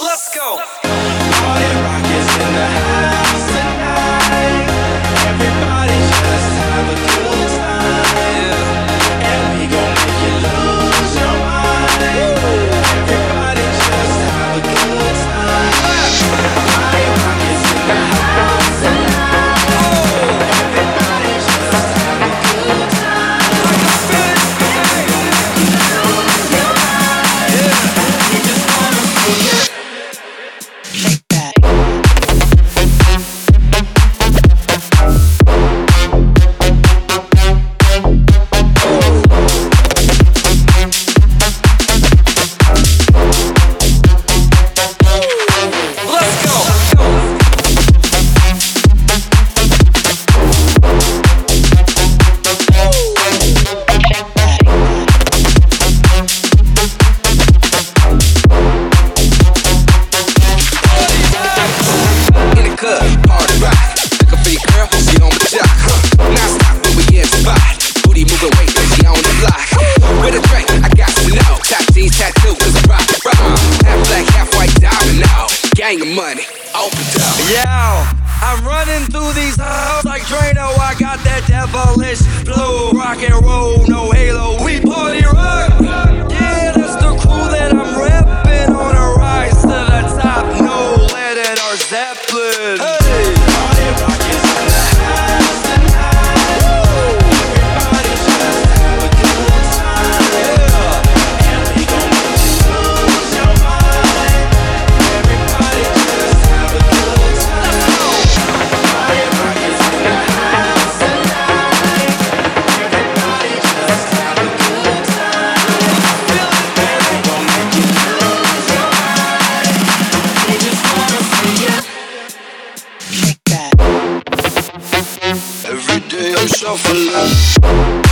Let's go. gang money. Open up. Yeah, I'm running through these halls like Drano. I got that devilish blue. For love.